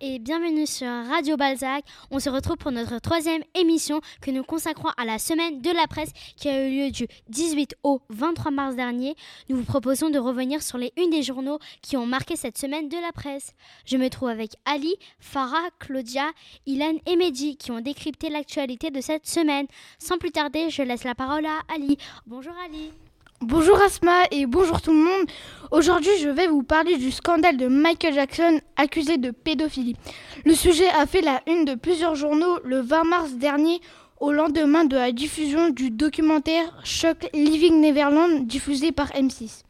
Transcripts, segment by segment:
Et bienvenue sur Radio Balzac. On se retrouve pour notre troisième émission que nous consacrons à la semaine de la presse qui a eu lieu du 18 au 23 mars dernier. Nous vous proposons de revenir sur les unes des journaux qui ont marqué cette semaine de la presse. Je me trouve avec Ali, Farah, Claudia, Ilan et Mehdi qui ont décrypté l'actualité de cette semaine. Sans plus tarder, je laisse la parole à Ali. Bonjour Ali. Bonjour Asma et bonjour tout le monde. Aujourd'hui, je vais vous parler du scandale de Michael Jackson accusé de pédophilie. Le sujet a fait la une de plusieurs journaux le 20 mars dernier au lendemain de la diffusion du documentaire Shock Living Neverland diffusé par M6.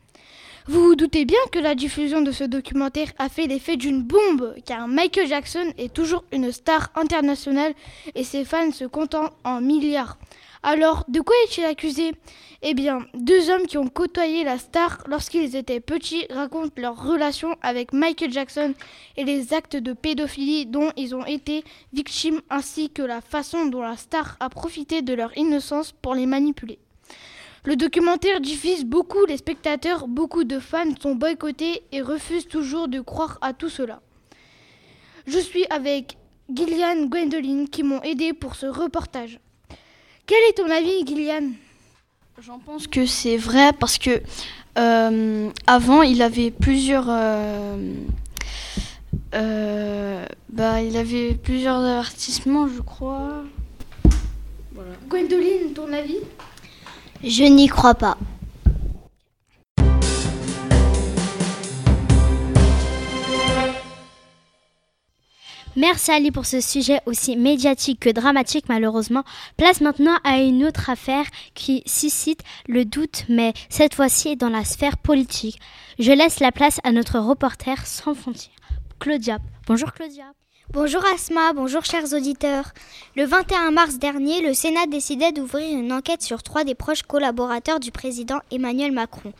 Vous vous doutez bien que la diffusion de ce documentaire a fait l'effet d'une bombe, car Michael Jackson est toujours une star internationale et ses fans se comptent en milliards. Alors, de quoi est-il accusé? Eh bien, deux hommes qui ont côtoyé la star lorsqu'ils étaient petits racontent leur relation avec Michael Jackson et les actes de pédophilie dont ils ont été victimes ainsi que la façon dont la star a profité de leur innocence pour les manipuler. Le documentaire diffuse beaucoup les spectateurs, beaucoup de fans sont boycottés et refusent toujours de croire à tout cela. Je suis avec Gillian Gwendoline qui m'ont aidé pour ce reportage. Quel est ton avis, Gillian? J'en pense que c'est vrai parce que euh, avant il avait plusieurs euh, euh, bah, il avait plusieurs avertissements je crois. Voilà. Gwendoline, ton avis? Je n'y crois pas. Merci Ali pour ce sujet aussi médiatique que dramatique malheureusement. Place maintenant à une autre affaire qui suscite le doute mais cette fois-ci dans la sphère politique. Je laisse la place à notre reporter sans frontières, Claudia. Bonjour Claudia. Bonjour Asma, bonjour chers auditeurs. Le 21 mars dernier, le Sénat décidait d'ouvrir une enquête sur trois des proches collaborateurs du président Emmanuel Macron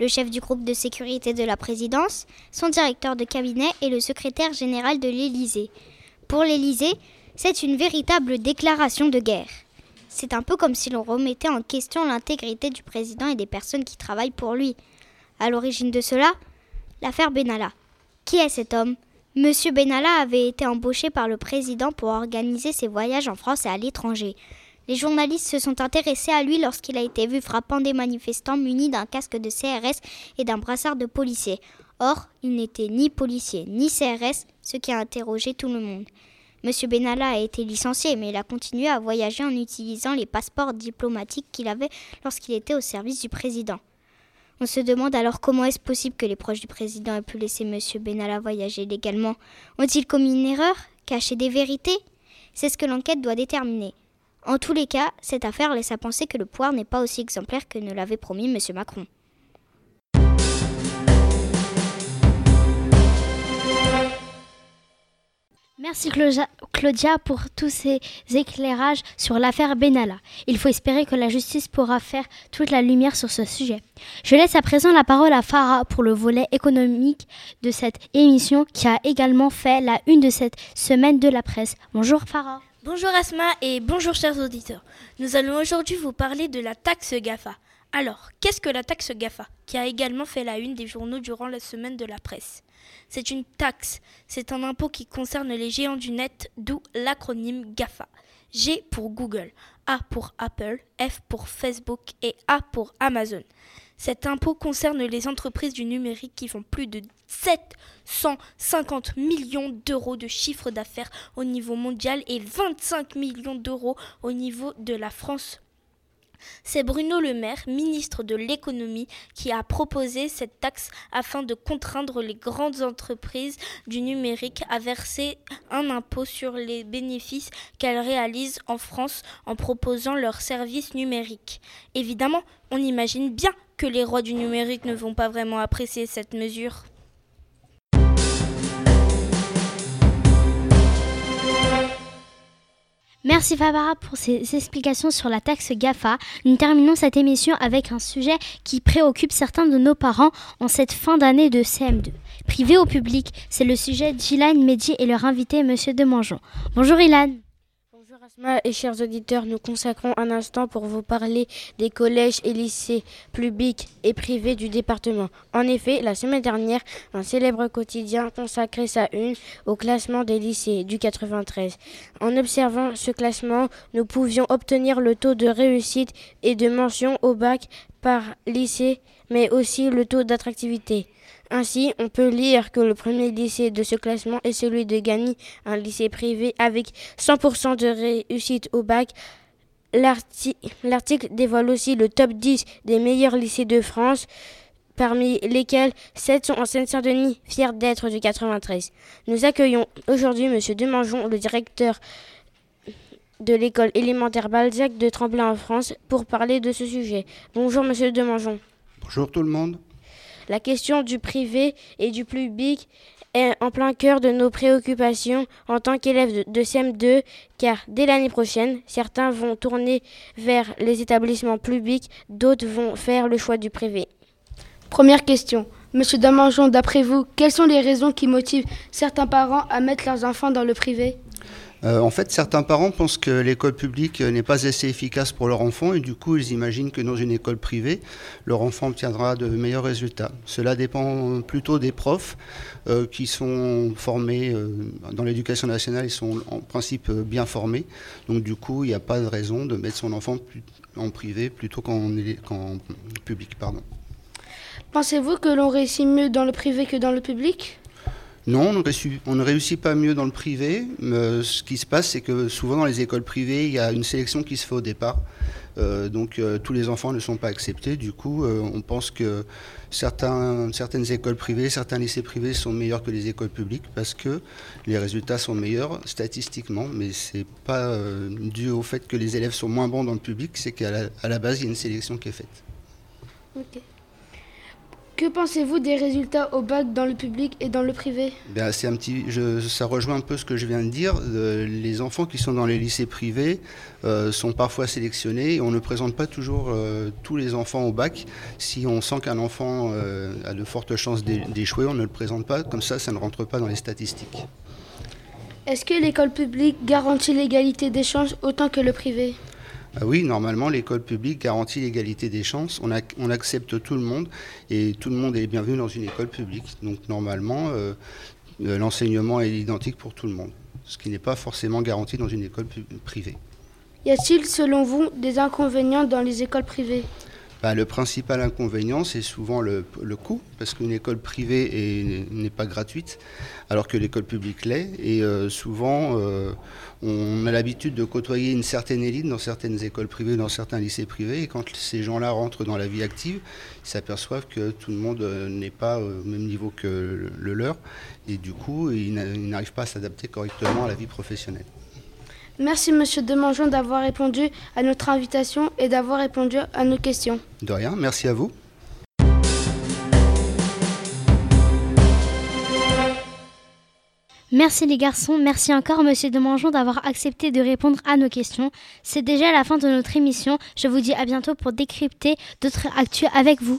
le chef du groupe de sécurité de la présidence, son directeur de cabinet et le secrétaire général de l'Élysée. Pour l'Élysée, c'est une véritable déclaration de guerre. C'est un peu comme si l'on remettait en question l'intégrité du président et des personnes qui travaillent pour lui. À l'origine de cela, l'affaire Benalla. Qui est cet homme? Monsieur Benalla avait été embauché par le président pour organiser ses voyages en France et à l'étranger. Les journalistes se sont intéressés à lui lorsqu'il a été vu frappant des manifestants munis d'un casque de CRS et d'un brassard de policier. Or, il n'était ni policier ni CRS, ce qui a interrogé tout le monde. Monsieur Benalla a été licencié, mais il a continué à voyager en utilisant les passeports diplomatiques qu'il avait lorsqu'il était au service du président. On se demande alors comment est-ce possible que les proches du président aient pu laisser Monsieur Benalla voyager légalement. Ont-ils commis une erreur? Caché des vérités? C'est ce que l'enquête doit déterminer. En tous les cas, cette affaire laisse à penser que le pouvoir n'est pas aussi exemplaire que ne l'avait promis M. Macron. Merci Claudia pour tous ces éclairages sur l'affaire Benalla. Il faut espérer que la justice pourra faire toute la lumière sur ce sujet. Je laisse à présent la parole à Farah pour le volet économique de cette émission qui a également fait la une de cette semaine de la presse. Bonjour Farah. Bonjour Asma et bonjour chers auditeurs. Nous allons aujourd'hui vous parler de la taxe GAFA. Alors, qu'est-ce que la taxe GAFA, qui a également fait la une des journaux durant la semaine de la presse? C'est une taxe, c'est un impôt qui concerne les géants du net, d'où l'acronyme GAFA. G pour Google, A pour Apple, F pour Facebook et A pour Amazon. Cet impôt concerne les entreprises du numérique qui font plus de 750 millions d'euros de chiffre d'affaires au niveau mondial et 25 millions d'euros au niveau de la France c'est Bruno Le Maire, ministre de l'économie, qui a proposé cette taxe afin de contraindre les grandes entreprises du numérique à verser un impôt sur les bénéfices qu'elles réalisent en France en proposant leurs services numériques. Évidemment, on imagine bien que les rois du numérique ne vont pas vraiment apprécier cette mesure. Merci Fabara pour ces explications sur la taxe GAFA. Nous terminons cette émission avec un sujet qui préoccupe certains de nos parents en cette fin d'année de CM2. Privé ou public, c'est le sujet d'Ilan Mehdi et leur invité Monsieur Demangeon. Bonjour Ilan. Chers auditeurs, nous consacrons un instant pour vous parler des collèges et lycées publics et privés du département. En effet, la semaine dernière, un célèbre quotidien consacrait sa une au classement des lycées du 93. En observant ce classement, nous pouvions obtenir le taux de réussite et de mention au bac par lycée, mais aussi le taux d'attractivité. Ainsi, on peut lire que le premier lycée de ce classement est celui de Gagny, un lycée privé avec 100% de réussite au bac. L'article dévoile aussi le top 10 des meilleurs lycées de France, parmi lesquels 7 sont en Seine-Saint-Denis, fiers d'être du 93. Nous accueillons aujourd'hui M. Demangeon, le directeur de l'école élémentaire Balzac de Tremblay en France, pour parler de ce sujet. Bonjour M. Demangeon. Bonjour tout le monde. La question du privé et du public est en plein cœur de nos préoccupations en tant qu'élèves de CM2, car dès l'année prochaine, certains vont tourner vers les établissements publics, d'autres vont faire le choix du privé. Première question. Monsieur Damangeon, d'après vous, quelles sont les raisons qui motivent certains parents à mettre leurs enfants dans le privé? Euh, en fait, certains parents pensent que l'école publique n'est pas assez efficace pour leur enfant et du coup, ils imaginent que dans une école privée, leur enfant obtiendra de meilleurs résultats. Cela dépend plutôt des profs euh, qui sont formés euh, dans l'éducation nationale, ils sont en principe bien formés. Donc du coup, il n'y a pas de raison de mettre son enfant en privé plutôt qu'en public. Pensez-vous que l'on réussit mieux dans le privé que dans le public? Non, on ne, réussit, pas mieux dans le privé. Mais ce qui se passe, c'est que souvent dans les écoles privées, il y a une sélection qui se fait au départ. Euh, donc euh, tous les enfants ne sont pas acceptés. Du coup, euh, on pense que certaines écoles privées, certains lycées privés sont meilleurs que les écoles publiques parce que les résultats sont meilleurs statistiquement, mais ce n'est pas dû au fait que les élèves sont moins bons dans le public, c'est qu'à la, base, il y a une sélection qui est faite. Que pensez-vous des résultats au bac dans le public et dans le privé? Ben, c'est un petit, Ça rejoint un peu ce que je viens de dire. les enfants qui sont dans les lycées privés euh, sont parfois sélectionnés et on ne présente pas toujours euh, tous les enfants au bac. Si on sent qu'un enfant euh, a de fortes chances d'échouer, on ne le présente pas. Comme ça, ça ne rentre pas dans les statistiques. Est-ce que l'école publique garantit l'égalité des chances autant que le privé? Oui, normalement, l'école publique garantit l'égalité des chances. On, on, accepte tout le monde et tout le monde est bienvenu dans une école publique. Donc normalement, euh, euh, l'enseignement est identique pour tout le monde, ce qui n'est pas forcément garanti dans une école privée. Y a-t-il, selon vous, des inconvénients dans les écoles privées? Bah, le principal inconvénient, c'est souvent le, coût, parce qu'une école privée n'est pas gratuite, alors que l'école publique l'est. Et euh, souvent, euh, on a l'habitude de côtoyer une certaine élite dans certaines écoles privées, dans certains lycées privés. Et quand ces gens-là rentrent dans la vie active, ils s'aperçoivent que tout le monde euh, n'est pas au même niveau que le leur. Et du coup, ils n'arrivent pas à s'adapter correctement à la vie professionnelle. Merci Monsieur Demangeon d'avoir répondu à notre invitation et d'avoir répondu à nos questions. De rien, merci à vous. Merci les garçons, merci encore Monsieur Demangeon d'avoir accepté de répondre à nos questions. C'est déjà la fin de notre émission. Je vous dis à bientôt pour décrypter d'autres actus avec vous.